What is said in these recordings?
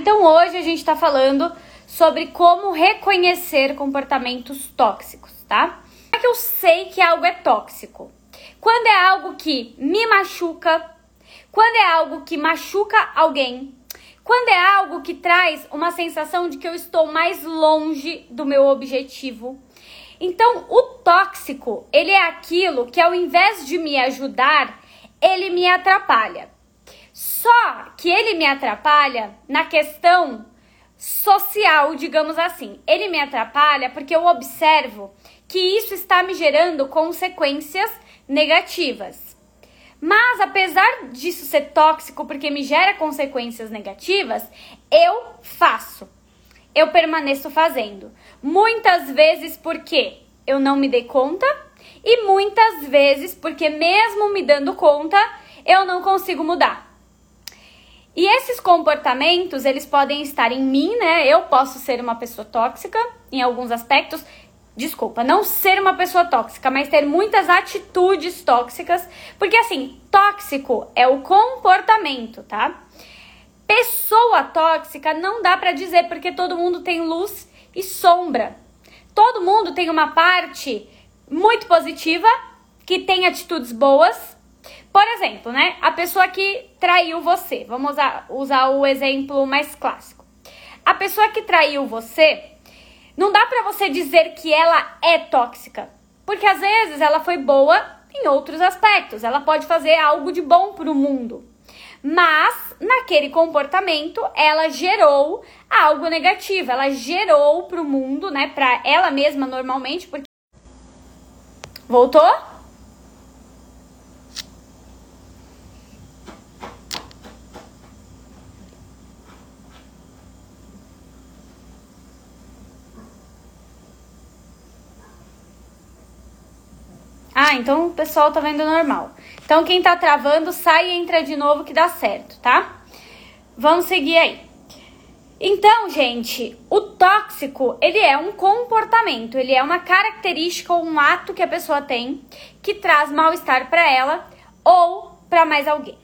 Então hoje a gente está falando sobre como reconhecer comportamentos tóxicos, tá? Como é que eu sei que algo é tóxico? Quando é algo que me machuca, quando é algo que machuca alguém, quando é algo que traz uma sensação de que eu estou mais longe do meu objetivo. Então, o tóxico, ele é aquilo que ao invés de me ajudar, ele me atrapalha. Só que ele me atrapalha na questão social, digamos assim. Ele me atrapalha porque eu observo que isso está me gerando consequências negativas. Mas apesar disso ser tóxico porque me gera consequências negativas, eu faço. Eu permaneço fazendo. Muitas vezes porque eu não me dei conta e muitas vezes porque mesmo me dando conta, eu não consigo mudar. E esses comportamentos, eles podem estar em mim, né? Eu posso ser uma pessoa tóxica em alguns aspectos. Desculpa, não ser uma pessoa tóxica, mas ter muitas atitudes tóxicas, porque assim, tóxico é o comportamento, tá? Pessoa tóxica não dá para dizer porque todo mundo tem luz e sombra. Todo mundo tem uma parte muito positiva que tem atitudes boas por exemplo, né? A pessoa que traiu você. Vamos usar, usar o exemplo mais clássico. A pessoa que traiu você, não dá para você dizer que ela é tóxica. Porque às vezes ela foi boa em outros aspectos. Ela pode fazer algo de bom pro mundo. Mas naquele comportamento ela gerou algo negativo, ela gerou pro mundo, né, para ela mesma normalmente, porque Voltou? Ah, então o pessoal tá vendo normal. Então quem tá travando, sai e entra de novo que dá certo, tá? Vamos seguir aí. Então, gente, o tóxico, ele é um comportamento, ele é uma característica ou um ato que a pessoa tem que traz mal-estar para ela ou para mais alguém.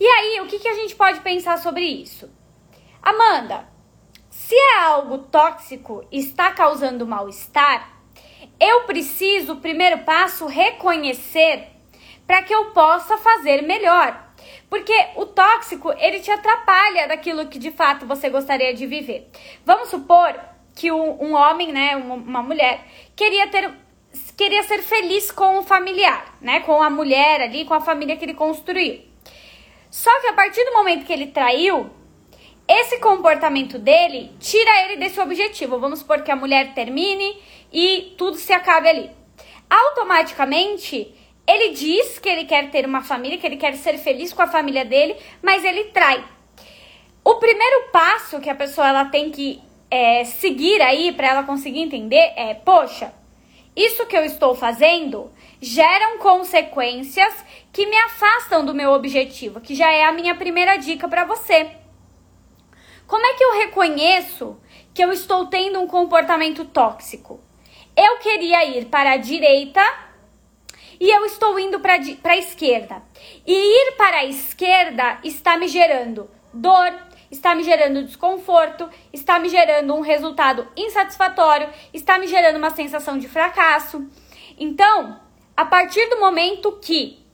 E aí, o que, que a gente pode pensar sobre isso? Amanda, se é algo tóxico e está causando mal-estar, eu preciso, primeiro passo, reconhecer para que eu possa fazer melhor. Porque o tóxico, ele te atrapalha daquilo que de fato você gostaria de viver. Vamos supor que um, um homem, né, uma, uma mulher, queria ter queria ser feliz com o familiar, né, com a mulher ali, com a família que ele construiu. Só que a partir do momento que ele traiu, esse comportamento dele tira ele desse objetivo. Vamos supor que a mulher termine e tudo se acabe ali. Automaticamente, ele diz que ele quer ter uma família, que ele quer ser feliz com a família dele, mas ele trai. O primeiro passo que a pessoa ela tem que é, seguir aí para ela conseguir entender é: poxa, isso que eu estou fazendo geram consequências que me afastam do meu objetivo, que já é a minha primeira dica para você. Como é que eu reconheço que eu estou tendo um comportamento tóxico? Eu queria ir para a direita e eu estou indo para a esquerda. E ir para a esquerda está me gerando dor, está me gerando desconforto, está me gerando um resultado insatisfatório, está me gerando uma sensação de fracasso. Então, a partir do momento que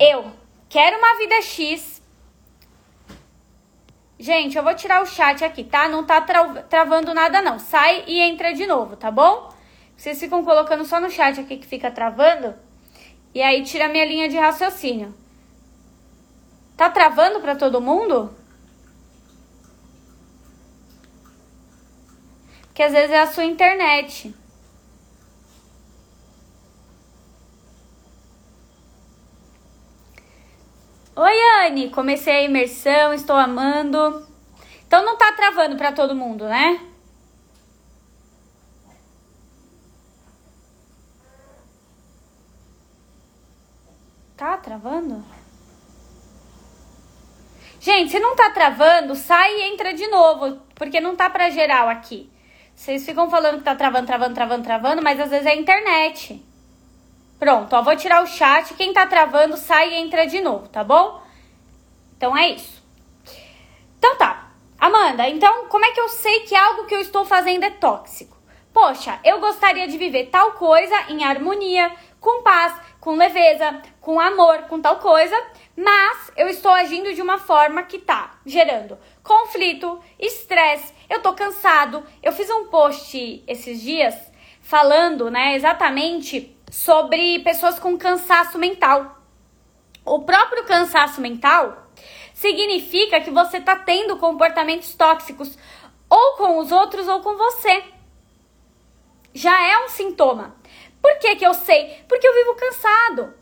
eu quero uma vida X, Gente, eu vou tirar o chat aqui, tá? Não tá tra travando nada, não. Sai e entra de novo, tá bom? Vocês ficam colocando só no chat aqui que fica travando. E aí tira minha linha de raciocínio. Tá travando para todo mundo? Porque às vezes é a sua internet. Oi, Anne, comecei a imersão, estou amando. Então não tá travando para todo mundo, né? Tá travando? Gente, se não tá travando, sai e entra de novo, porque não tá para geral aqui. Vocês ficam falando que tá travando, travando, travando, travando, mas às vezes é a internet. Pronto, ó, vou tirar o chat. Quem tá travando, sai e entra de novo, tá bom? Então é isso. Então tá. Amanda, então como é que eu sei que algo que eu estou fazendo é tóxico? Poxa, eu gostaria de viver tal coisa em harmonia, com paz, com leveza, com amor, com tal coisa, mas eu estou agindo de uma forma que tá gerando conflito, estresse, eu tô cansado. Eu fiz um post esses dias falando, né, exatamente sobre pessoas com cansaço mental. O próprio cansaço mental significa que você tá tendo comportamentos tóxicos ou com os outros ou com você. Já é um sintoma. Por que, que eu sei? Porque eu vivo cansado.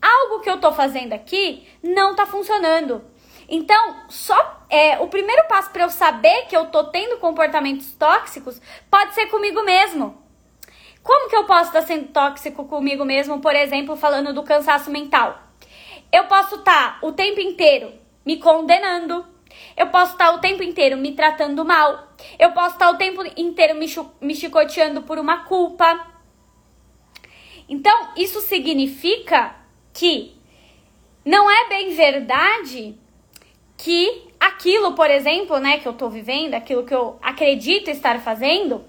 Algo que eu tô fazendo aqui não tá funcionando. Então, só é, o primeiro passo para eu saber que eu tô tendo comportamentos tóxicos pode ser comigo mesmo. Como que eu posso estar sendo tóxico comigo mesmo, por exemplo, falando do cansaço mental? Eu posso estar o tempo inteiro me condenando. Eu posso estar o tempo inteiro me tratando mal. Eu posso estar o tempo inteiro me, me chicoteando por uma culpa. Então, isso significa que não é bem verdade que aquilo, por exemplo, né, que eu tô vivendo, aquilo que eu acredito estar fazendo,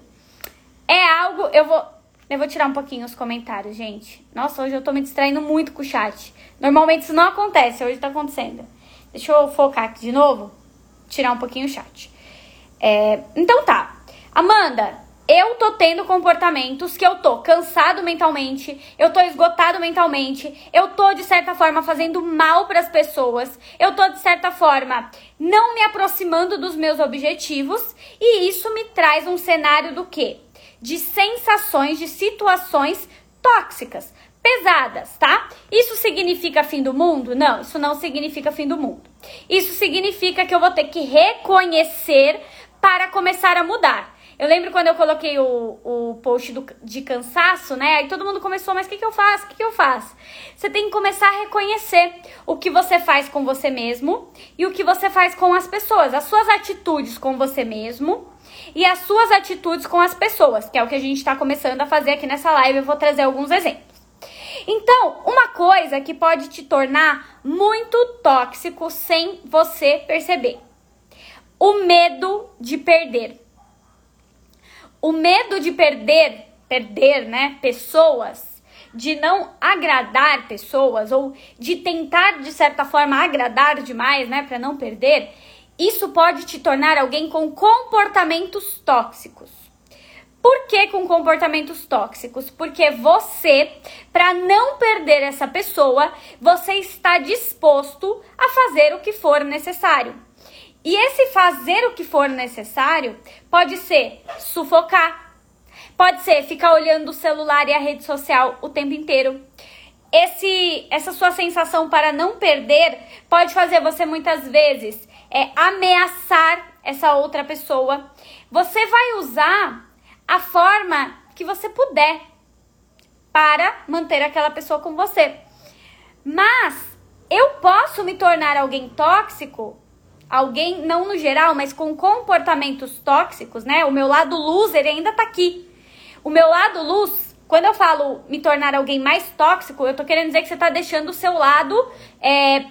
é algo. Eu vou. Eu vou tirar um pouquinho os comentários, gente. Nossa, hoje eu tô me distraindo muito com o chat. Normalmente isso não acontece, hoje tá acontecendo. Deixa eu focar aqui de novo. Tirar um pouquinho o chat. É, então tá. Amanda, eu tô tendo comportamentos que eu tô cansado mentalmente, eu tô esgotado mentalmente, eu tô de certa forma fazendo mal para as pessoas, eu tô de certa forma não me aproximando dos meus objetivos, e isso me traz um cenário do quê? De sensações, de situações tóxicas, pesadas, tá? Isso significa fim do mundo? Não, isso não significa fim do mundo. Isso significa que eu vou ter que reconhecer para começar a mudar. Eu lembro quando eu coloquei o, o post do, de cansaço, né? Aí todo mundo começou, mas o que, que eu faço? O que, que eu faço? Você tem que começar a reconhecer o que você faz com você mesmo e o que você faz com as pessoas. As suas atitudes com você mesmo e as suas atitudes com as pessoas, que é o que a gente está começando a fazer aqui nessa live. Eu vou trazer alguns exemplos. Então, uma coisa que pode te tornar muito tóxico sem você perceber: o medo de perder. O medo de perder, perder, né, pessoas, de não agradar pessoas ou de tentar de certa forma agradar demais, né, para não perder, isso pode te tornar alguém com comportamentos tóxicos. Por que com comportamentos tóxicos? Porque você, para não perder essa pessoa, você está disposto a fazer o que for necessário. E esse fazer o que for necessário pode ser sufocar, pode ser ficar olhando o celular e a rede social o tempo inteiro. Esse, essa sua sensação para não perder pode fazer você muitas vezes é, ameaçar essa outra pessoa. Você vai usar a forma que você puder para manter aquela pessoa com você. Mas eu posso me tornar alguém tóxico alguém, não no geral, mas com comportamentos tóxicos, né? O meu lado loser ainda tá aqui. O meu lado luz, quando eu falo me tornar alguém mais tóxico, eu tô querendo dizer que você tá deixando o seu lado é,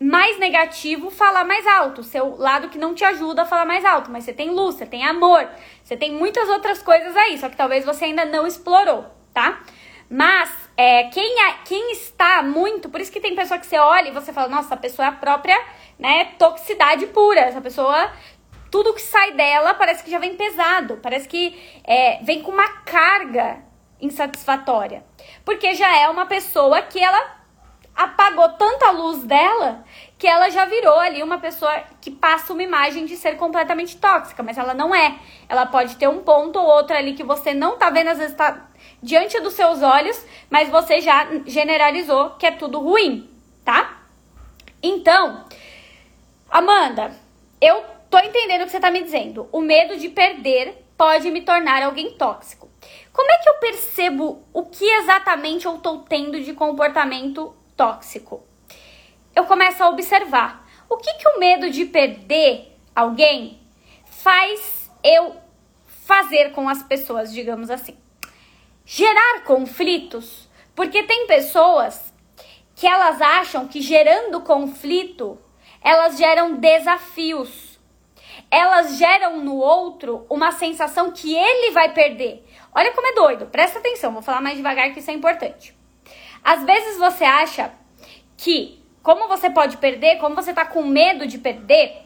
mais negativo falar mais alto, seu lado que não te ajuda a falar mais alto, mas você tem luz, você tem amor, você tem muitas outras coisas aí, só que talvez você ainda não explorou, tá? Mas é, quem, é, quem está muito, por isso que tem pessoa que você olha e você fala, nossa, a pessoa é a própria né, toxicidade pura. Essa pessoa, tudo que sai dela parece que já vem pesado, parece que é, vem com uma carga insatisfatória. Porque já é uma pessoa que ela apagou tanta luz dela que ela já virou ali uma pessoa que passa uma imagem de ser completamente tóxica, mas ela não é. Ela pode ter um ponto ou outro ali que você não tá vendo, às vezes tá diante dos seus olhos, mas você já generalizou que é tudo ruim, tá? Então, Amanda, eu tô entendendo o que você tá me dizendo. O medo de perder pode me tornar alguém tóxico. Como é que eu percebo o que exatamente eu tô tendo de comportamento tóxico? Eu começo a observar. O que, que o medo de perder alguém faz eu fazer com as pessoas, digamos assim? Gerar conflitos. Porque tem pessoas que elas acham que gerando conflito elas geram desafios. elas geram no outro uma sensação que ele vai perder. Olha como é doido, presta atenção, vou falar mais devagar que isso é importante. Às vezes você acha que, como você pode perder, como você tá com medo de perder,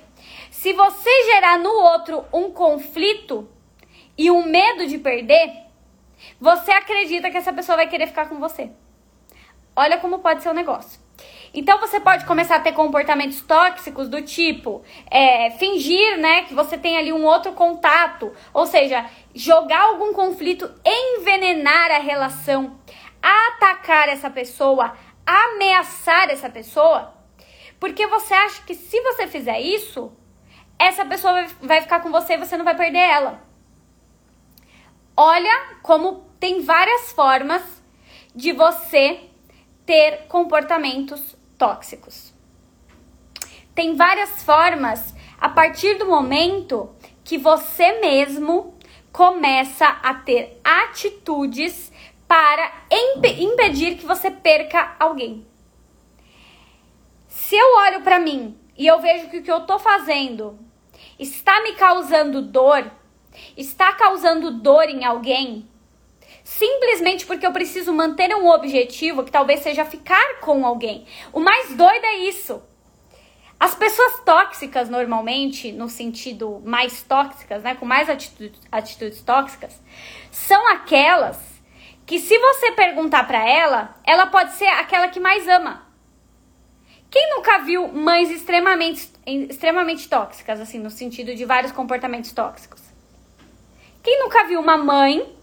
se você gerar no outro um conflito e um medo de perder, você acredita que essa pessoa vai querer ficar com você. Olha como pode ser o negócio. Então você pode começar a ter comportamentos tóxicos do tipo é, fingir, né, que você tem ali um outro contato, ou seja, jogar algum conflito, envenenar a relação, atacar essa pessoa, ameaçar essa pessoa, porque você acha que se você fizer isso, essa pessoa vai ficar com você e você não vai perder ela. Olha como tem várias formas de você ter comportamentos tóxicos. Tem várias formas a partir do momento que você mesmo começa a ter atitudes para imp impedir que você perca alguém. Se eu olho para mim e eu vejo que o que eu tô fazendo está me causando dor, está causando dor em alguém, simplesmente porque eu preciso manter um objetivo que talvez seja ficar com alguém. O mais doido é isso. As pessoas tóxicas, normalmente, no sentido mais tóxicas, né, com mais atitudes, atitudes tóxicas, são aquelas que, se você perguntar para ela, ela pode ser aquela que mais ama. Quem nunca viu mães extremamente, extremamente tóxicas, assim, no sentido de vários comportamentos tóxicos? Quem nunca viu uma mãe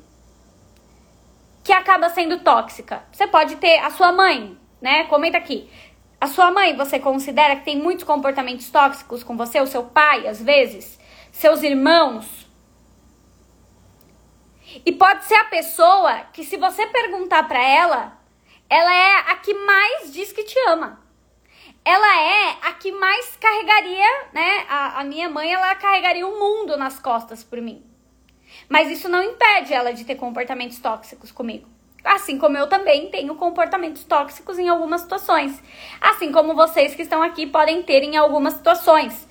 que acaba sendo tóxica. Você pode ter a sua mãe, né? Comenta aqui. A sua mãe, você considera que tem muitos comportamentos tóxicos com você? O seu pai, às vezes? Seus irmãos? E pode ser a pessoa que, se você perguntar para ela, ela é a que mais diz que te ama. Ela é a que mais carregaria, né? A, a minha mãe, ela carregaria o mundo nas costas por mim. Mas isso não impede ela de ter comportamentos tóxicos comigo. Assim como eu também tenho comportamentos tóxicos em algumas situações. Assim como vocês que estão aqui podem ter em algumas situações.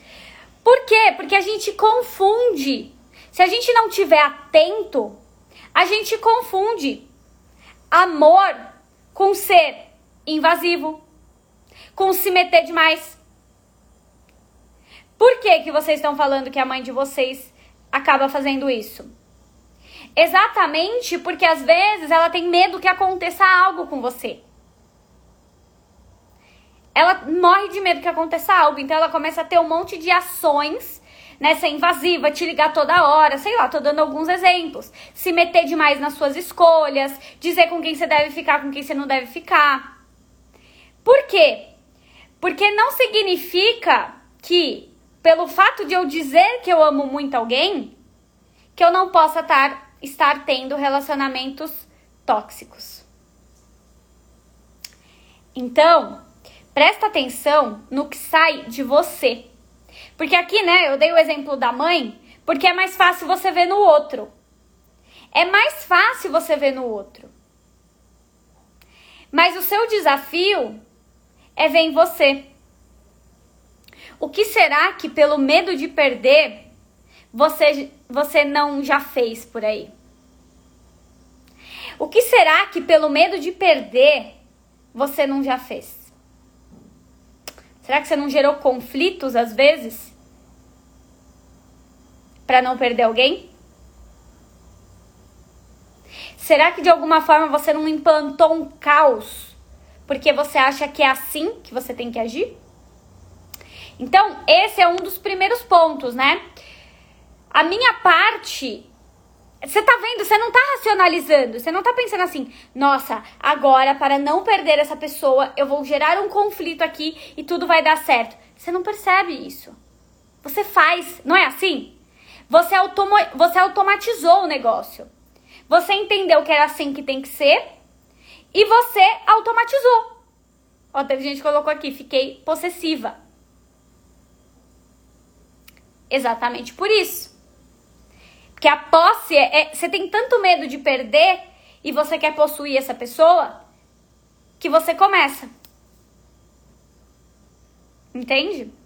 Por quê? Porque a gente confunde. Se a gente não tiver atento, a gente confunde amor com ser invasivo, com se meter demais. Por que, que vocês estão falando que a mãe de vocês acaba fazendo isso? Exatamente porque às vezes ela tem medo que aconteça algo com você. Ela morre de medo que aconteça algo, então ela começa a ter um monte de ações, né, ser invasiva, te ligar toda hora, sei lá, tô dando alguns exemplos. Se meter demais nas suas escolhas, dizer com quem você deve ficar, com quem você não deve ficar. Por quê? Porque não significa que, pelo fato de eu dizer que eu amo muito alguém, que eu não possa estar estar tendo relacionamentos tóxicos. Então, presta atenção no que sai de você. Porque aqui, né, eu dei o exemplo da mãe, porque é mais fácil você ver no outro. É mais fácil você ver no outro. Mas o seu desafio é ver em você. O que será que, pelo medo de perder, você, você não já fez por aí? O que será que, pelo medo de perder, você não já fez? Será que você não gerou conflitos às vezes? Para não perder alguém? Será que de alguma forma você não implantou um caos porque você acha que é assim que você tem que agir? Então, esse é um dos primeiros pontos, né? A minha parte. Você tá vendo? Você não tá racionalizando. Você não tá pensando assim, nossa, agora para não perder essa pessoa, eu vou gerar um conflito aqui e tudo vai dar certo. Você não percebe isso. Você faz, não é assim? Você, automo, você automatizou o negócio. Você entendeu que era assim que tem que ser e você automatizou. Ó, teve gente que colocou aqui, fiquei possessiva. Exatamente por isso. Porque a posse é, é, Você tem tanto medo de perder e você quer possuir essa pessoa que você começa. Entende?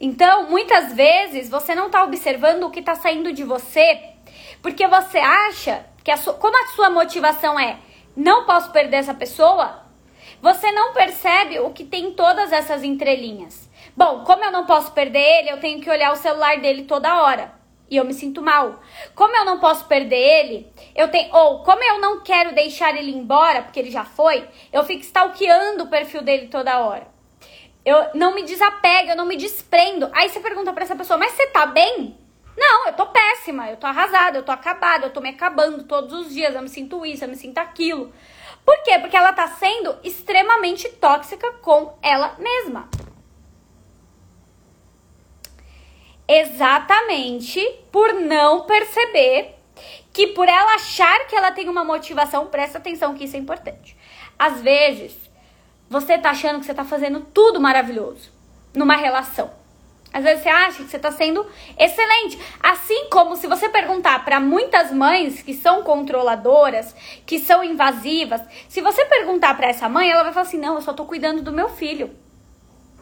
Então, muitas vezes você não está observando o que está saindo de você, porque você acha que a sua, como a sua motivação é não posso perder essa pessoa, você não percebe o que tem todas essas entrelinhas. Bom, como eu não posso perder ele, eu tenho que olhar o celular dele toda hora. E eu me sinto mal. Como eu não posso perder ele, eu tenho. Ou como eu não quero deixar ele embora, porque ele já foi, eu fico stalkeando o perfil dele toda hora. Eu não me desapego, eu não me desprendo. Aí você pergunta para essa pessoa, mas você tá bem? Não, eu tô péssima, eu tô arrasada, eu tô acabada, eu tô me acabando todos os dias, eu me sinto isso, eu me sinto aquilo. Por quê? Porque ela tá sendo extremamente tóxica com ela mesma. Exatamente por não perceber que por ela achar que ela tem uma motivação, presta atenção que isso é importante. Às vezes, você tá achando que você tá fazendo tudo maravilhoso numa relação. Às vezes você acha que você está sendo excelente. Assim como se você perguntar para muitas mães que são controladoras, que são invasivas, se você perguntar para essa mãe, ela vai falar assim: não, eu só estou cuidando do meu filho.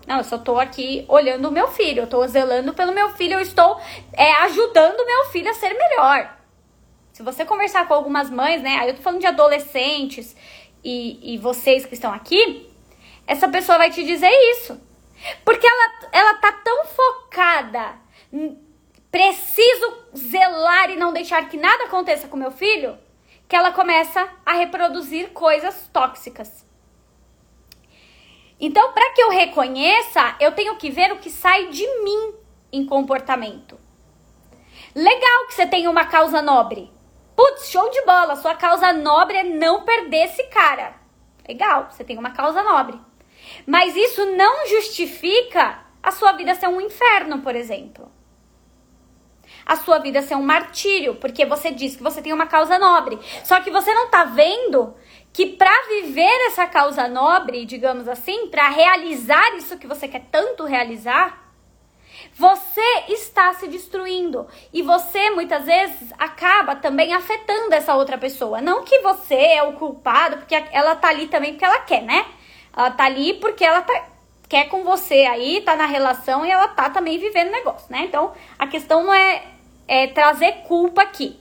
Não, eu só estou aqui olhando o meu filho, eu estou zelando pelo meu filho, eu estou é, ajudando o meu filho a ser melhor. Se você conversar com algumas mães, né? Aí eu tô falando de adolescentes e, e vocês que estão aqui, essa pessoa vai te dizer isso. Porque ela, ela tá tão focada, preciso zelar e não deixar que nada aconteça com meu filho, que ela começa a reproduzir coisas tóxicas. Então, para que eu reconheça, eu tenho que ver o que sai de mim em comportamento. Legal que você tenha uma causa nobre. Putz, show de bola, sua causa nobre é não perder esse cara. Legal, você tem uma causa nobre. Mas isso não justifica a sua vida ser um inferno, por exemplo. A sua vida ser um martírio, porque você diz que você tem uma causa nobre. Só que você não tá vendo que para viver essa causa nobre, digamos assim, para realizar isso que você quer tanto realizar, você está se destruindo e você muitas vezes acaba também afetando essa outra pessoa. Não que você é o culpado, porque ela tá ali também porque ela quer, né? Ela tá ali porque ela tá, quer com você aí, tá na relação e ela tá também vivendo negócio, né? Então, a questão não é, é trazer culpa aqui.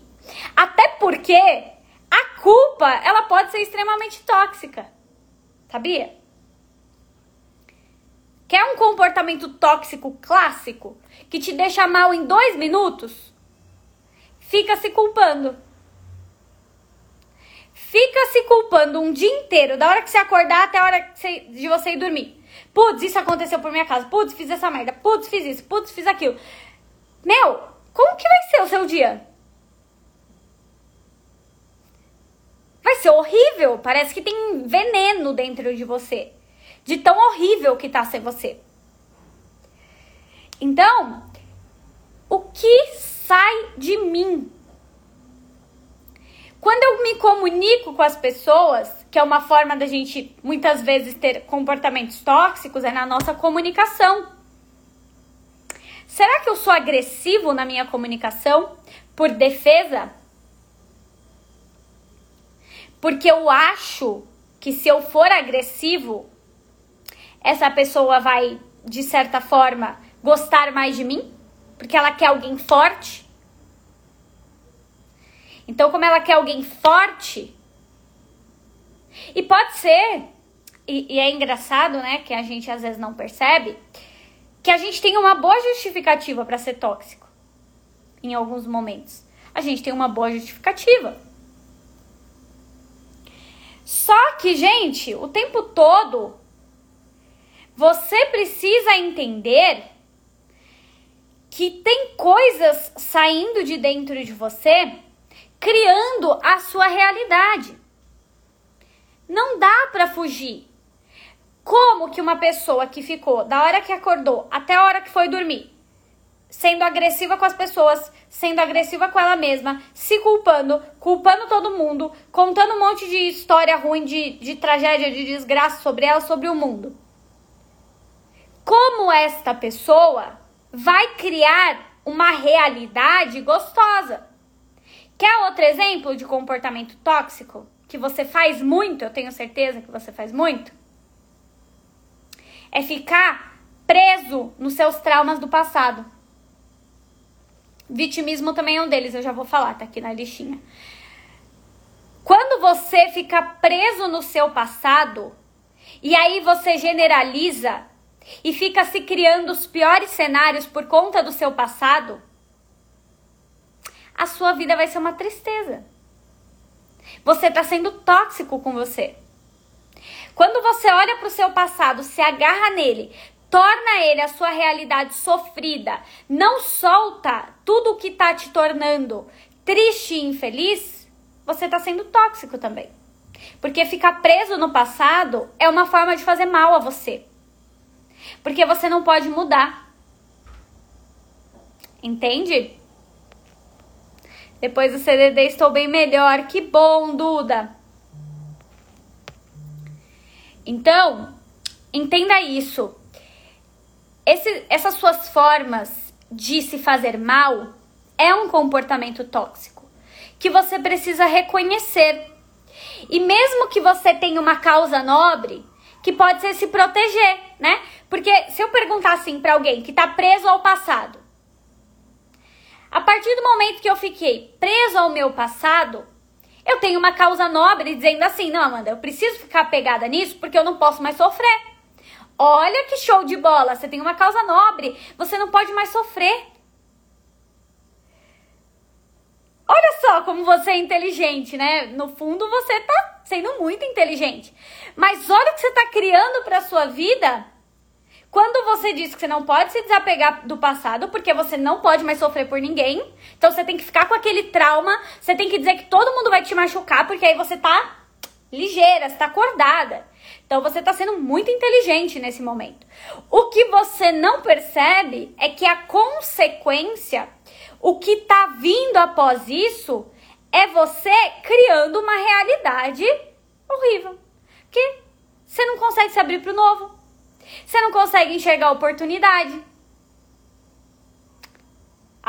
Até porque a culpa, ela pode ser extremamente tóxica. Sabia? Quer um comportamento tóxico clássico que te deixa mal em dois minutos? Fica se culpando. Fica se culpando um dia inteiro, da hora que você acordar até a hora de você ir dormir. Putz, isso aconteceu por minha casa. Putz, fiz essa merda. Putz, fiz isso. Putz, fiz aquilo. Meu, como que vai ser o seu dia? Vai ser horrível. Parece que tem veneno dentro de você. De tão horrível que tá ser você. Então, o que sai de mim quando eu me comunico com as pessoas, que é uma forma da gente muitas vezes ter comportamentos tóxicos, é na nossa comunicação. Será que eu sou agressivo na minha comunicação por defesa? Porque eu acho que se eu for agressivo, essa pessoa vai, de certa forma, gostar mais de mim? Porque ela quer alguém forte? Então, como ela quer alguém forte, e pode ser, e, e, é engraçado, né, que a gente às vezes não percebe, que a gente tem uma boa justificativa para ser tóxico em alguns momentos. A gente tem uma boa justificativa. Só que, gente, o tempo todo você precisa entender que tem coisas saindo de dentro de você criando a sua realidade. Não dá para fugir. Como que uma pessoa que ficou da hora que acordou até a hora que foi dormir, sendo agressiva com as pessoas, sendo agressiva com ela mesma, se culpando, culpando todo mundo, contando um monte de história ruim, de, de tragédia, de desgraça sobre ela, sobre o mundo. Como esta pessoa vai criar uma realidade gostosa? Quer outro exemplo de comportamento tóxico? Que você faz muito, eu tenho certeza que você faz muito? É ficar preso nos seus traumas do passado. Vitimismo também é um deles, eu já vou falar, tá aqui na listinha. Quando você fica preso no seu passado, e aí você generaliza e fica se criando os piores cenários por conta do seu passado, a sua vida vai ser uma tristeza. Você está sendo tóxico com você. Quando você olha para o seu passado, se agarra nele, torna ele a sua realidade sofrida, não solta tudo o que está te tornando triste e infeliz, você está sendo tóxico também. Porque ficar preso no passado é uma forma de fazer mal a você. Porque você não pode mudar. Entende? Depois do CDD estou bem melhor. Que bom, Duda. Então, entenda isso. Esse, essas suas formas de se fazer mal é um comportamento tóxico que você precisa reconhecer. E mesmo que você tenha uma causa nobre, que pode ser se proteger, né? Porque se eu perguntar assim para alguém que tá preso ao passado, a partir do momento que eu fiquei preso ao meu passado, eu tenho uma causa nobre dizendo assim: não, Amanda, eu preciso ficar pegada nisso porque eu não posso mais sofrer. Olha que show de bola, você tem uma causa nobre, você não pode mais sofrer. Olha só como você é inteligente, né? No fundo você tá sendo muito inteligente. Mas olha o que você tá criando para sua vida quando você diz que você não pode se desapegar do passado, porque você não pode mais sofrer por ninguém, então você tem que ficar com aquele trauma, você tem que dizer que todo mundo vai te machucar, porque aí você tá ligeira, você tá acordada. Então você tá sendo muito inteligente nesse momento. O que você não percebe é que a consequência, o que tá vindo após isso, é você criando uma realidade horrível. Que você não consegue se abrir pro novo. Você não consegue enxergar a oportunidade.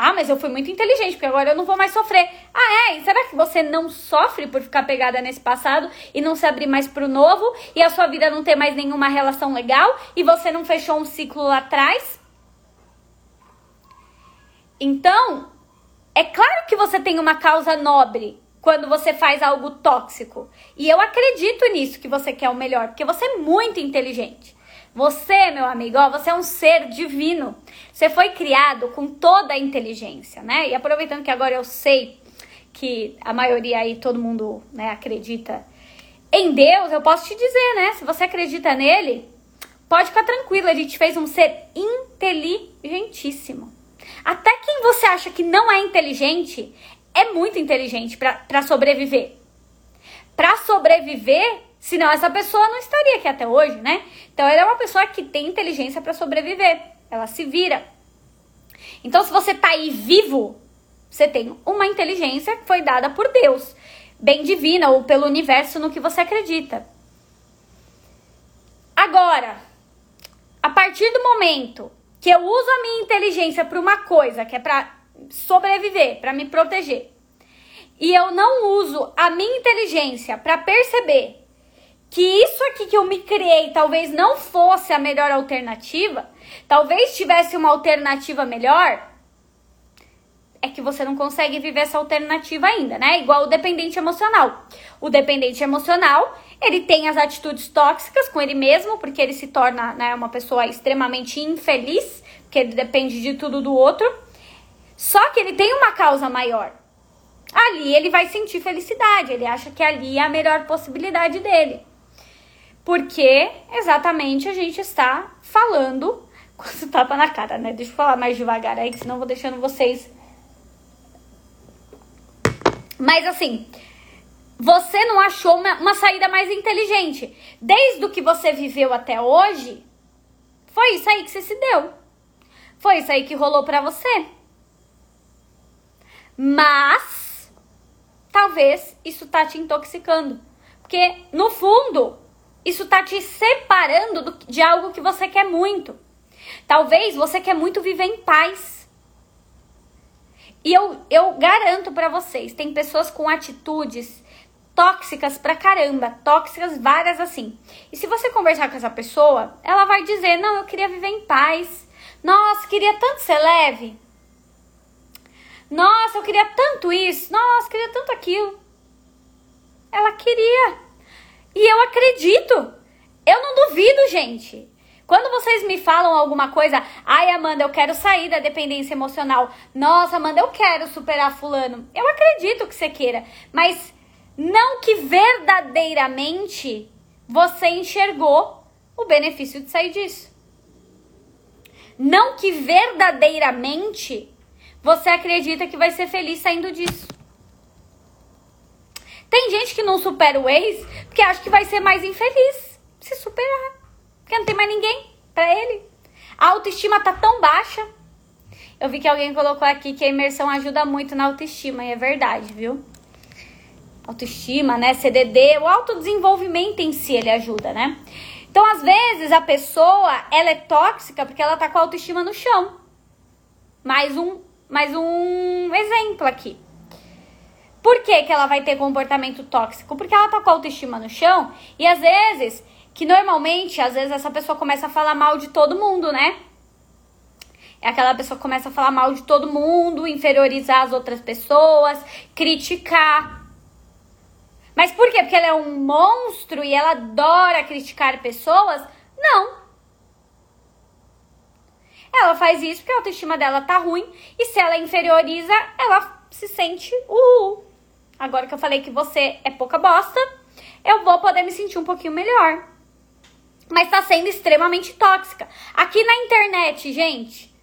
Ah, mas eu fui muito inteligente, porque agora eu não vou mais sofrer. Ah, é? E será que você não sofre por ficar pegada nesse passado e não se abrir mais pro novo e a sua vida não ter mais nenhuma relação legal e você não fechou um ciclo lá atrás? Então, é claro que você tem uma causa nobre quando você faz algo tóxico. E eu acredito nisso que você quer o melhor, porque você é muito inteligente. Você, meu amigo, ó, você é um ser divino. Você foi criado com toda a inteligência, né? E aproveitando que agora eu sei que a maioria aí, todo mundo, né, acredita em Deus, eu posso te dizer, né? Se você acredita nele, pode ficar tranquilo, a gente fez um ser inteligentíssimo. Até quem você acha que não é inteligente é muito inteligente para sobreviver. Para sobreviver, Senão essa pessoa não estaria aqui até hoje, né? Então ela é uma pessoa que tem inteligência para sobreviver. Ela se vira. Então se você tá aí vivo, você tem uma inteligência que foi dada por Deus, bem divina ou pelo universo no que você acredita. Agora, a partir do momento que eu uso a minha inteligência para uma coisa que é para sobreviver, para me proteger, e eu não uso a minha inteligência para perceber que isso aqui que eu me criei talvez não fosse a melhor alternativa, talvez tivesse uma alternativa melhor, é que você não consegue viver essa alternativa ainda, né? Igual o dependente emocional. O dependente emocional, ele tem as atitudes tóxicas com ele mesmo, porque ele se torna né, uma pessoa extremamente infeliz, porque ele depende de tudo do outro. Só que ele tem uma causa maior. Ali ele vai sentir felicidade, ele acha que ali é a melhor possibilidade dele. Porque exatamente a gente está falando com tapa na cara, né? Deixa eu falar mais devagar aí, que senão eu vou deixando vocês. Mas assim, você não achou uma, uma saída mais inteligente. Desde o que você viveu até hoje, foi isso aí que você se deu. Foi isso aí que rolou pra você. Mas talvez isso tá te intoxicando. Porque no fundo, isso tá te separando do, de algo que você quer muito. Talvez você quer muito viver em paz. E eu, eu garanto para vocês, tem pessoas com atitudes tóxicas pra caramba, tóxicas várias assim. E se você conversar com essa pessoa, ela vai dizer: "Não, eu queria viver em paz. Nossa, queria tanto ser leve. Nossa, eu queria tanto isso. Nossa, queria tanto aquilo." Ela queria. E eu acredito. Eu não duvido, gente. Quando vocês me falam alguma coisa, ai Amanda, eu quero sair da dependência emocional. Nossa, Amanda, eu quero superar fulano. Eu acredito que você queira, mas não que verdadeiramente você enxergou o benefício de sair disso. Não que verdadeiramente você acredita que vai ser feliz saindo disso. Tem gente que não supera o ex porque acha que vai ser mais infeliz se superar. Porque não tem mais ninguém para ele. A autoestima tá tão baixa. Eu vi que alguém colocou aqui que a imersão ajuda muito na autoestima, e é verdade, viu? Autoestima, né? CDD, o autodesenvolvimento em si ele ajuda, né? Então, às vezes, a pessoa, ela é tóxica porque ela tá com a autoestima no chão. Mais um, mais um exemplo aqui. Por que, que ela vai ter comportamento tóxico? Porque ela tá com a autoestima no chão e às vezes que normalmente, às vezes, essa pessoa começa a falar mal de todo mundo, né? É aquela pessoa que começa a falar mal de todo mundo, inferiorizar as outras pessoas, criticar. Mas por quê? Porque ela é um monstro e ela adora criticar pessoas? Não. Ela faz isso porque a autoestima dela tá ruim e se ela inferioriza, ela se sente uh. Agora que eu falei que você é pouca bosta, eu vou poder me sentir um pouquinho melhor mas está sendo extremamente tóxica. Aqui na internet, gente,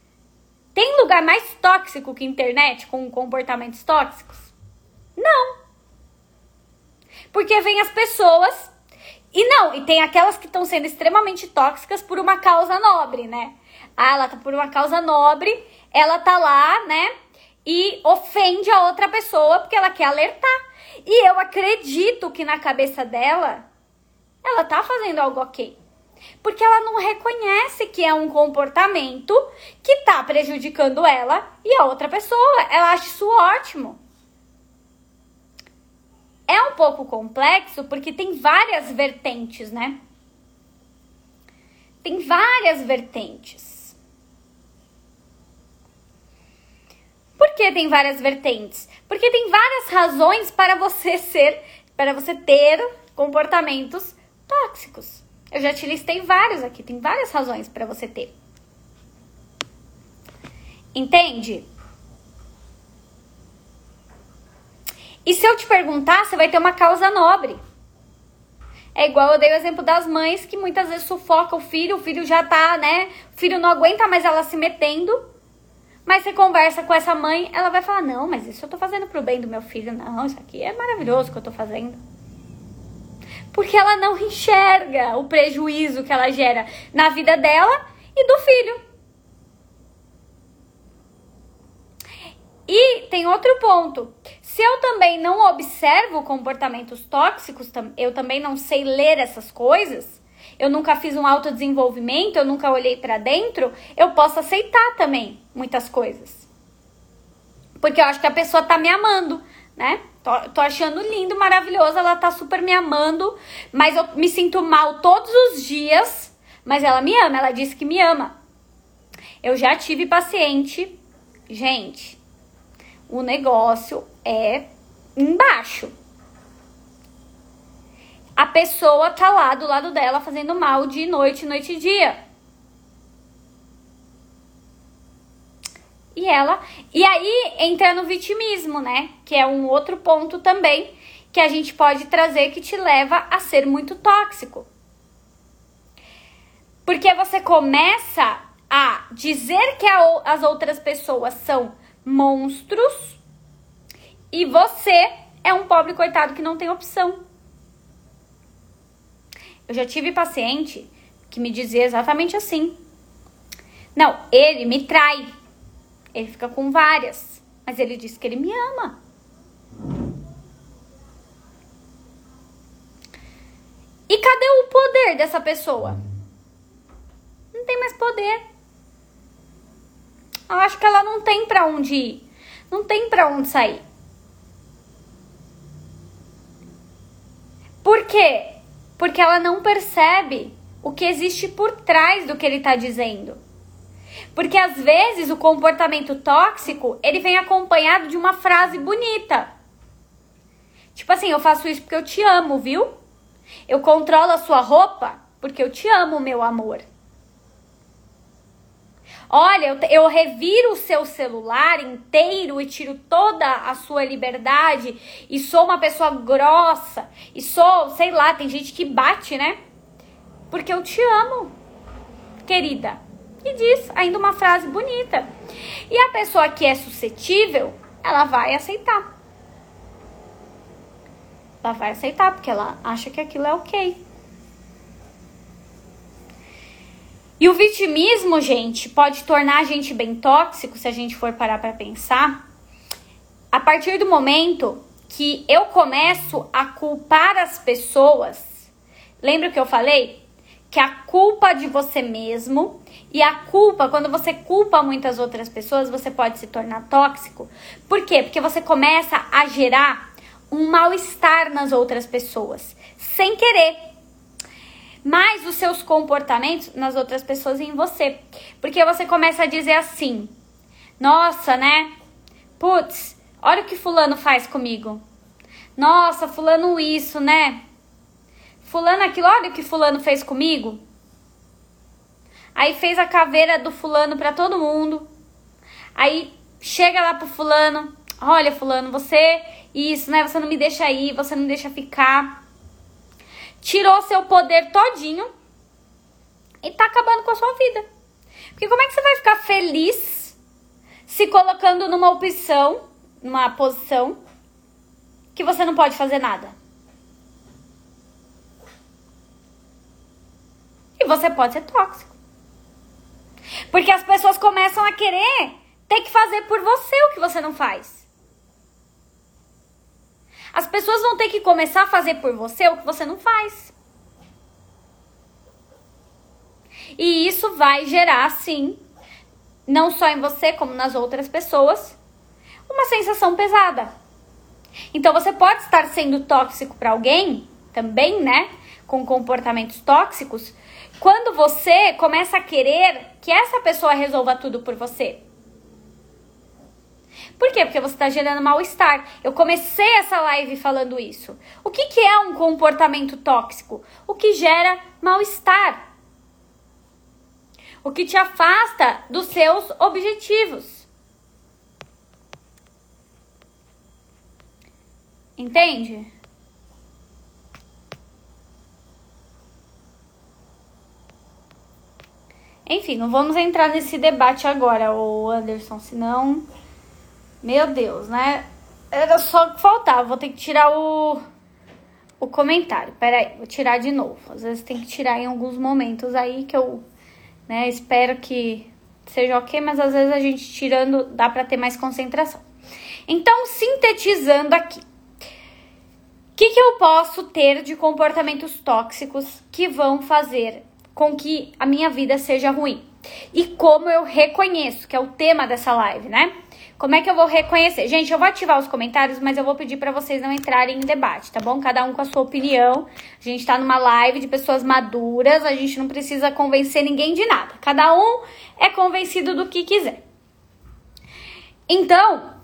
tem lugar mais tóxico que internet com comportamentos tóxicos? Não. Porque vem as pessoas e não, e tem aquelas que estão sendo extremamente tóxicas por uma causa nobre, né? Ah, ela tá por uma causa nobre, ela tá lá, né? E ofende a outra pessoa porque ela quer alertar. E eu acredito que na cabeça dela, ela tá fazendo algo ok. Porque ela não reconhece que é um comportamento que está prejudicando ela e a outra pessoa. Ela acha isso ótimo. É um pouco complexo porque tem várias vertentes, né? Tem várias vertentes. Por que tem várias vertentes? Porque tem várias razões para você ser, para você ter comportamentos tóxicos. Eu já te listei vários aqui, tem várias razões para você ter. Entende? E se eu te perguntar, você vai ter uma causa nobre. É igual eu dei o exemplo das mães que muitas vezes sufoca o filho, o filho já tá, né? O filho não aguenta mais ela se metendo. Mas você conversa com essa mãe, ela vai falar: Não, mas isso eu tô fazendo pro bem do meu filho. Não, isso aqui é maravilhoso que eu tô fazendo porque ela não enxerga o prejuízo que ela gera na vida dela e do filho. E tem outro ponto. Se eu também não observo comportamentos tóxicos, eu também não sei ler essas coisas, eu nunca fiz um autodesenvolvimento, eu nunca olhei para dentro, eu posso aceitar também muitas coisas. Porque eu acho que a pessoa tá me amando, né? Tô, tô achando lindo, maravilhoso, ela tá super me amando, mas eu me sinto mal todos os dias, mas ela me ama, ela disse que me ama. Eu já tive paciente, gente, o negócio é embaixo. A pessoa tá lá do lado dela fazendo mal de noite, noite e dia. e ela. E aí entra no vitimismo, né? Que é um outro ponto também que a gente pode trazer que te leva a ser muito tóxico. Porque você começa a dizer que a, as outras pessoas são monstros e você é um pobre coitado que não tem opção. Eu já tive paciente que me dizia exatamente assim: Não, ele me trai. Ele fica com várias, mas ele diz que ele me ama. E cadê o poder dessa pessoa? Não tem mais poder. Eu acho que ela não tem para onde ir. Não tem para onde sair. Por quê? Porque ela não percebe o que existe por trás do que ele está dizendo. Porque às vezes o comportamento tóxico, ele vem acompanhado de uma frase bonita. Tipo assim, eu faço isso porque eu te amo, viu? Eu controlo a sua roupa porque eu te amo, meu amor. Olha, eu, eu reviro o seu celular inteiro e tiro toda a sua liberdade e sou uma pessoa grossa e sou, sei lá, tem gente que bate, né? Porque eu te amo, querida. E diz ainda uma frase bonita. E a pessoa que é suscetível, ela vai aceitar. Ela vai aceitar porque ela acha que aquilo é ok. E o vitimismo, gente, pode tornar a gente bem tóxico se a gente for parar para pensar. A partir do momento que eu começo a culpar as pessoas, lembra que eu falei? Que a culpa de você mesmo e a culpa, quando você culpa muitas outras pessoas, você pode se tornar tóxico. Por quê? Porque você começa a gerar um mal-estar nas outras pessoas, sem querer mais os seus comportamentos nas outras pessoas e em você. Porque você começa a dizer assim: Nossa, né? Putz, olha o que Fulano faz comigo. Nossa, Fulano isso, né? Fulano aquilo, olha o que Fulano fez comigo. Aí fez a caveira do Fulano para todo mundo. Aí chega lá pro Fulano: Olha, Fulano, você isso, né? Você não me deixa ir, você não me deixa ficar tirou seu poder todinho e tá acabando com a sua vida. Porque como é que você vai ficar feliz se colocando numa opção, numa posição que você não pode fazer nada? E você pode ser tóxico. Porque as pessoas começam a querer ter que fazer por você o que você não faz. As pessoas vão ter que começar a fazer por você o que você não faz. E isso vai gerar, sim, não só em você, como nas outras pessoas, uma sensação pesada. Então você pode estar sendo tóxico para alguém, também, né? Com comportamentos tóxicos, quando você começa a querer que essa pessoa resolva tudo por você. Por quê? Porque você está gerando mal-estar. Eu comecei essa live falando isso. O que, que é um comportamento tóxico? O que gera mal-estar. O que te afasta dos seus objetivos. Entende? Enfim, não vamos entrar nesse debate agora, o Anderson, senão meu Deus, né? Era só que faltava. Vou ter que tirar o, o comentário. Pera aí, vou tirar de novo. Às vezes tem que tirar em alguns momentos aí que eu né, espero que seja ok, mas às vezes a gente tirando dá para ter mais concentração. Então, sintetizando aqui. O que, que eu posso ter de comportamentos tóxicos que vão fazer com que a minha vida seja ruim? E como eu reconheço, que é o tema dessa live, né? Como é que eu vou reconhecer? Gente, eu vou ativar os comentários, mas eu vou pedir para vocês não entrarem em debate, tá bom? Cada um com a sua opinião. A gente tá numa live de pessoas maduras, a gente não precisa convencer ninguém de nada. Cada um é convencido do que quiser. Então,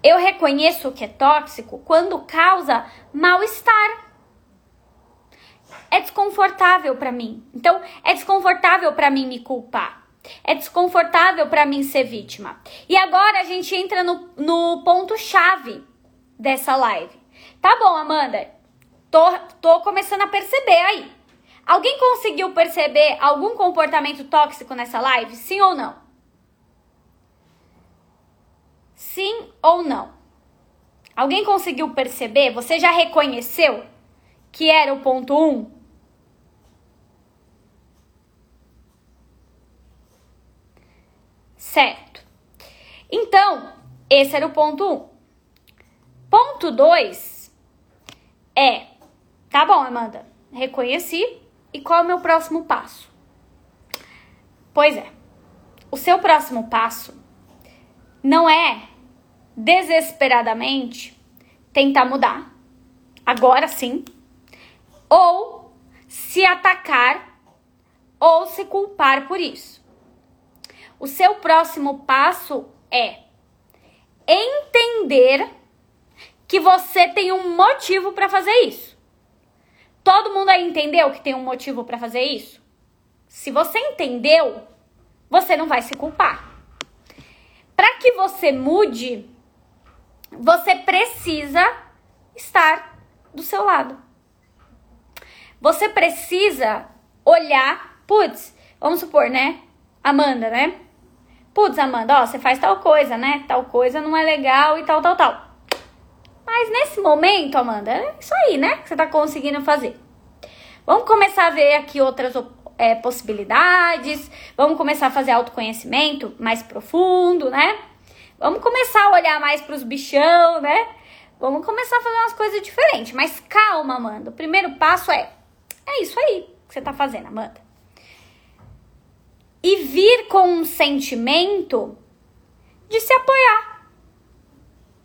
eu reconheço que é tóxico quando causa mal-estar. É desconfortável para mim. Então, é desconfortável para mim me culpar. É desconfortável para mim ser vítima. E agora a gente entra no, no ponto-chave dessa live. Tá bom, Amanda. Tô, tô começando a perceber aí. Alguém conseguiu perceber algum comportamento tóxico nessa live? Sim ou não? Sim ou não? Alguém conseguiu perceber? Você já reconheceu que era o ponto 1? Um? Certo. Então, esse era o ponto 1. Um. Ponto 2 é: tá bom, Amanda, reconheci. E qual é o meu próximo passo? Pois é, o seu próximo passo não é desesperadamente tentar mudar. Agora sim, ou se atacar ou se culpar por isso. O seu próximo passo é entender que você tem um motivo para fazer isso. Todo mundo aí entendeu que tem um motivo para fazer isso? Se você entendeu, você não vai se culpar. Para que você mude, você precisa estar do seu lado. Você precisa olhar, putz, vamos supor, né? Amanda, né? Putz, Amanda, ó, você faz tal coisa, né? Tal coisa não é legal e tal, tal, tal. Mas nesse momento, Amanda, é isso aí, né? Que você tá conseguindo fazer. Vamos começar a ver aqui outras é, possibilidades. Vamos começar a fazer autoconhecimento mais profundo, né? Vamos começar a olhar mais pros bichão, né? Vamos começar a fazer umas coisas diferentes. Mas calma, Amanda. O primeiro passo é: é isso aí que você tá fazendo, Amanda. E vir com um sentimento de se apoiar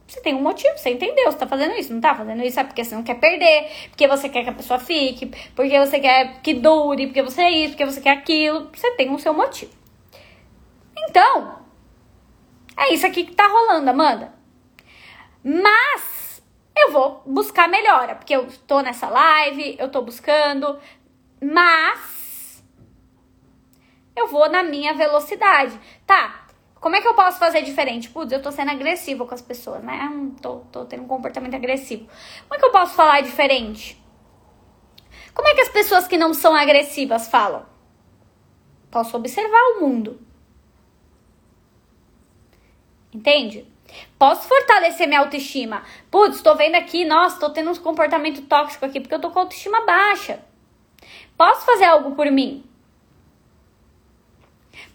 você tem um motivo, você entendeu, você tá fazendo isso, não tá fazendo isso, é porque você não quer perder, porque você quer que a pessoa fique, porque você quer que dure, porque você é isso, porque você quer aquilo. Você tem o seu motivo. Então, é isso aqui que tá rolando, Amanda. Mas eu vou buscar melhora, porque eu tô nessa live, eu tô buscando, mas eu vou na minha velocidade. Tá, como é que eu posso fazer diferente? Putz, eu tô sendo agressivo com as pessoas, né? Hum, tô, tô tendo um comportamento agressivo. Como é que eu posso falar diferente? Como é que as pessoas que não são agressivas falam? Posso observar o mundo. Entende? Posso fortalecer minha autoestima. Putz, tô vendo aqui, nossa, tô tendo um comportamento tóxico aqui porque eu tô com autoestima baixa. Posso fazer algo por mim?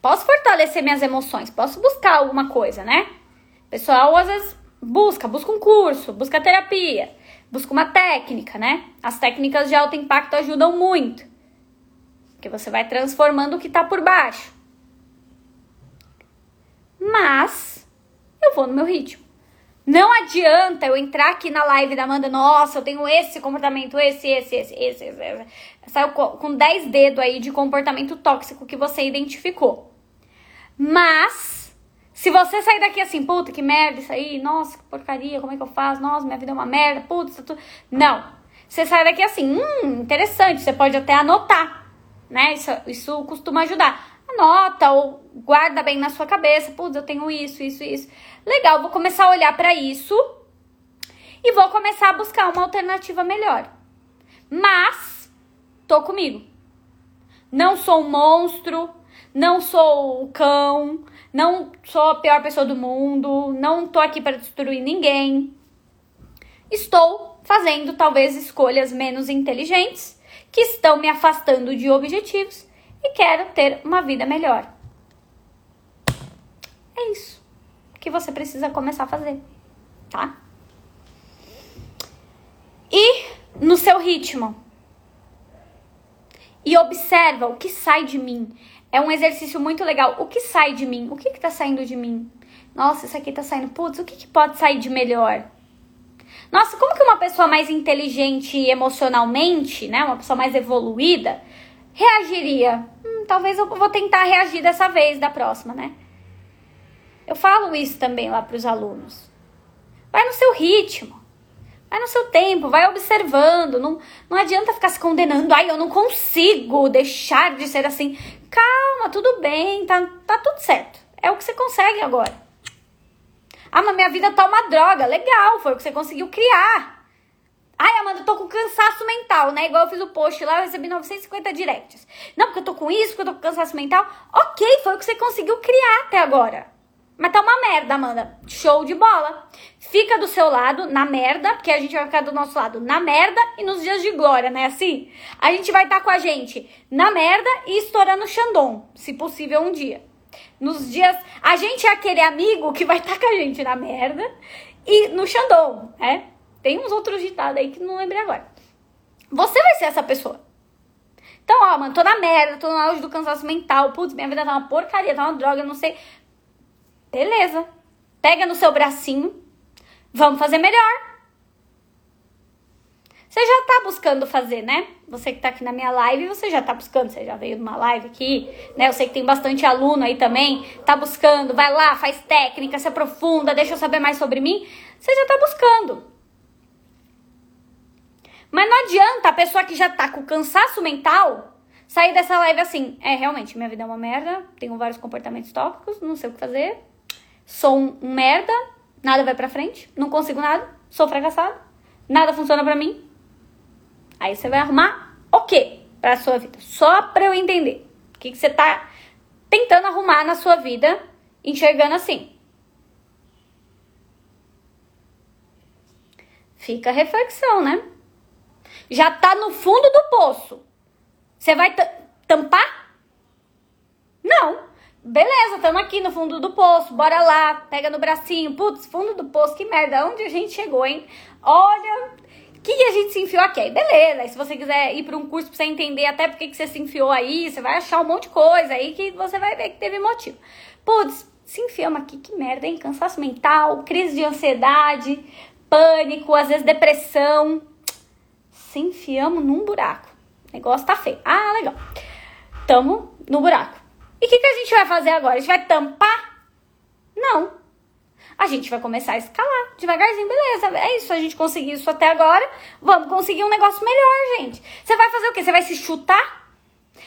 Posso fortalecer minhas emoções, posso buscar alguma coisa, né? O pessoal às vezes busca, busca um curso, busca terapia, busca uma técnica, né? As técnicas de alto impacto ajudam muito. Porque você vai transformando o que tá por baixo. Mas eu vou no meu ritmo. Não adianta eu entrar aqui na live da Amanda, nossa, eu tenho esse comportamento, esse, esse, esse, esse, esse. esse. Saiu com 10 dedos aí de comportamento tóxico que você identificou. Mas, se você sair daqui assim, puta, que merda isso aí, nossa, que porcaria, como é que eu faço? Nossa, minha vida é uma merda, putz, tudo. Não. Você sai daqui assim, hum, interessante, você pode até anotar, né? Isso, isso costuma ajudar. Anota ou guarda bem na sua cabeça, putz, eu tenho isso, isso, isso. Legal, vou começar a olhar para isso e vou começar a buscar uma alternativa melhor. Mas, tô comigo. Não sou um monstro, não sou o cão, não sou a pior pessoa do mundo, não tô aqui para destruir ninguém. Estou fazendo talvez escolhas menos inteligentes que estão me afastando de objetivos e quero ter uma vida melhor. É isso que você precisa começar a fazer, tá? E no seu ritmo. E observa o que sai de mim. É um exercício muito legal. O que sai de mim? O que, que tá saindo de mim? Nossa, isso aqui tá saindo. Putz, o que, que pode sair de melhor? Nossa, como que uma pessoa mais inteligente emocionalmente, né? Uma pessoa mais evoluída, reagiria? Hum, talvez eu vou tentar reagir dessa vez, da próxima, né? Eu falo isso também lá para os alunos. Vai no seu ritmo. Vai no seu tempo, vai observando. Não, não adianta ficar se condenando. Ai, eu não consigo deixar de ser assim. Calma, tudo bem, tá, tá tudo certo. É o que você consegue agora. Ah, mas minha vida tá uma droga. Legal, foi o que você conseguiu criar. Ai, Amanda, eu tô com cansaço mental, né? Igual eu fiz o post lá, eu recebi 950 directs. Não, porque eu tô com isso, porque eu tô com cansaço mental. Ok, foi o que você conseguiu criar até agora. Mas tá uma merda, Amanda. Show de bola. Fica do seu lado, na merda, porque a gente vai ficar do nosso lado na merda e nos dias de glória, né? Assim, a gente vai estar tá com a gente na merda e estourando o Xandão, se possível um dia. Nos dias. A gente é aquele amigo que vai estar tá com a gente na merda e no Xandão, né? Tem uns outros ditados aí que não lembrei agora. Você vai ser essa pessoa. Então, ó, mano, tô na merda, tô no auge do cansaço mental. Putz, minha vida tá uma porcaria, tá uma droga, não sei. Beleza. Pega no seu bracinho. Vamos fazer melhor. você já tá buscando fazer, né? Você que tá aqui na minha live, você já tá buscando, você já veio numa live aqui, né? Eu sei que tem bastante aluno aí também, tá buscando, vai lá, faz técnica, se aprofunda, deixa eu saber mais sobre mim. Você já tá buscando. Mas não adianta a pessoa que já tá com cansaço mental sair dessa live assim. É, realmente, minha vida é uma merda, tenho vários comportamentos tóxicos, não sei o que fazer, sou um, merda, nada vai pra frente, não consigo nada, sou fracassado, nada funciona pra mim, Aí você vai arrumar o quê pra sua vida? Só pra eu entender. O que, que você tá tentando arrumar na sua vida, enxergando assim. Fica a reflexão, né? Já tá no fundo do poço. Você vai tampar? Não. Beleza, estamos aqui no fundo do poço. Bora lá, pega no bracinho. Putz, fundo do poço, que merda. Onde a gente chegou, hein? Olha, que a gente se enfiou aqui? Aí beleza, se você quiser ir para um curso para você entender até por que você se enfiou aí, você vai achar um monte de coisa aí que você vai ver que teve motivo. Putz, se enfiamos aqui, que merda, hein? Cansaço mental, crise de ansiedade, pânico, às vezes depressão. Se enfiamos num buraco. O negócio tá feio. Ah, legal. Tamo no buraco. E o que, que a gente vai fazer agora? A gente vai tampar? Não a gente vai começar a escalar devagarzinho, beleza. É isso, a gente conseguiu isso até agora. Vamos conseguir um negócio melhor, gente. Você vai fazer o quê? Você vai se chutar?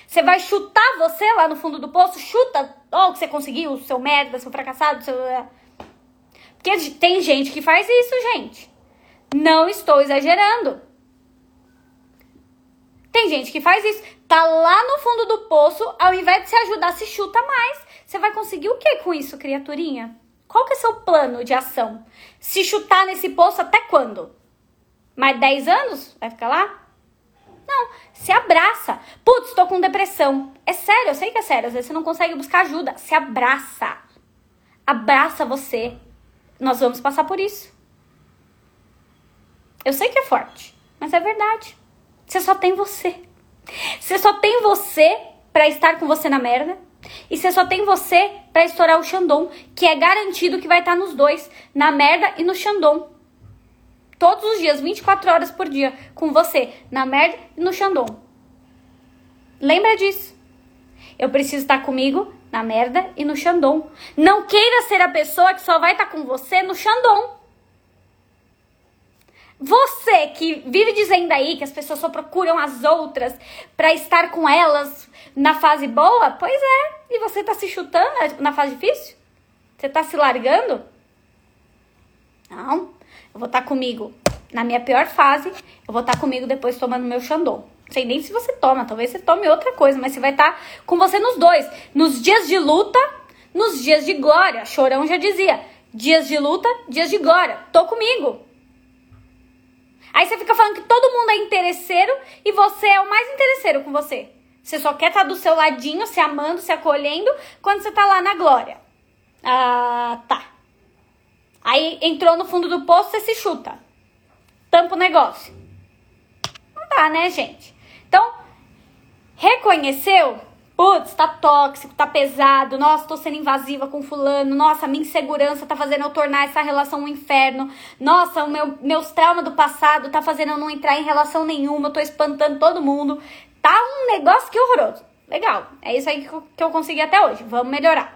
Você vai chutar você lá no fundo do poço? Chuta ó, que você conseguiu, o seu merda, seu fracassado, seu. Porque tem gente que faz isso, gente. Não estou exagerando. Tem gente que faz isso. Tá lá no fundo do poço, ao invés de se ajudar, se chuta mais. Você vai conseguir o que com isso, criaturinha? Qual que é seu plano de ação? Se chutar nesse poço até quando? Mais 10 anos? Vai ficar lá? Não, se abraça. Putz, tô com depressão. É sério, eu sei que é sério. Às vezes você não consegue buscar ajuda. Se abraça. Abraça você. Nós vamos passar por isso. Eu sei que é forte, mas é verdade. Você só tem você. Você só tem você para estar com você na merda. E você só tem você para estourar o Xandão, que é garantido que vai estar tá nos dois, na merda e no Xandão. Todos os dias, 24 horas por dia, com você, na merda e no Xandão. Lembra disso. Eu preciso estar comigo na merda e no Xandão. Não queira ser a pessoa que só vai estar com você no Xandão. Você que vive dizendo aí que as pessoas só procuram as outras para estar com elas na fase boa, pois é. E você tá se chutando na fase difícil? Você tá se largando? Não. Eu vou estar tá comigo na minha pior fase. Eu vou estar tá comigo depois tomando meu Xandô. Sei nem se você toma, talvez você tome outra coisa, mas você vai estar tá com você nos dois. Nos dias de luta, nos dias de glória. Chorão já dizia: dias de luta, dias de glória. Tô comigo. Aí você fica falando que todo mundo é interesseiro e você é o mais interesseiro com você. Você só quer estar tá do seu ladinho, se amando, se acolhendo, quando você tá lá na glória. Ah, tá. Aí entrou no fundo do poço, você se chuta. Tampa o negócio. Não dá, né, gente? Então, reconheceu? Putz, tá tóxico, tá pesado, nossa, tô sendo invasiva com fulano, nossa, minha insegurança tá fazendo eu tornar essa relação um inferno, nossa, o meu, meus traumas do passado tá fazendo eu não entrar em relação nenhuma, eu tô espantando todo mundo, tá um negócio que horroroso. Legal, é isso aí que eu, consegui até hoje, vamos melhorar,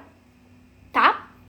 tá?